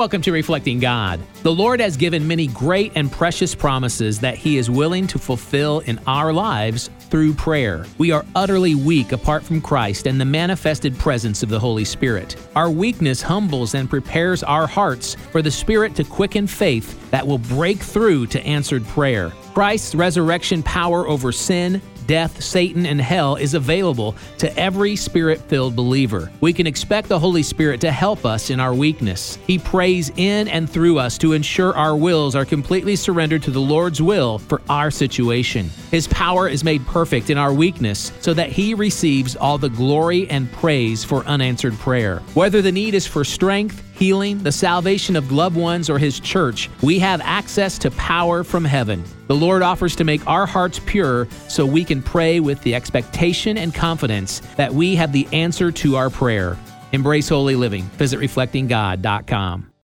Welcome to Reflecting God. The Lord has given many great and precious promises that He is willing to fulfill in our lives through prayer. We are utterly weak apart from Christ and the manifested presence of the Holy Spirit. Our weakness humbles and prepares our hearts for the Spirit to quicken faith that will break through to answered prayer. Christ's resurrection power over sin, death, Satan, and hell is available to every spirit filled believer. We can expect the Holy Spirit to help us in our weakness. He prays in and through us to ensure our wills are completely surrendered to the Lord's will for our situation. His power is made perfect in our weakness so that He receives all the glory and praise for unanswered prayer. Whether the need is for strength, healing, the salvation of loved ones, or His church, we have access to power from heaven. The Lord offers to make our hearts pure so we can pray with the expectation and confidence that we have the answer to our prayer. Embrace holy living. Visit reflectinggod.com.